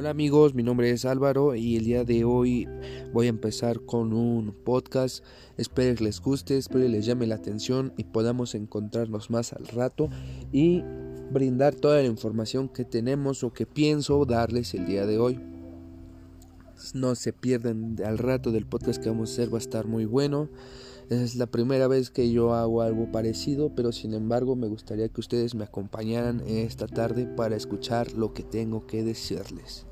Hola amigos, mi nombre es Álvaro y el día de hoy voy a empezar con un podcast. Espero que les guste, espero que les llame la atención y podamos encontrarnos más al rato y brindar toda la información que tenemos o que pienso darles el día de hoy. No se pierden al rato del podcast que vamos a hacer, va a estar muy bueno. Es la primera vez que yo hago algo parecido, pero sin embargo me gustaría que ustedes me acompañaran esta tarde para escuchar lo que tengo que decirles.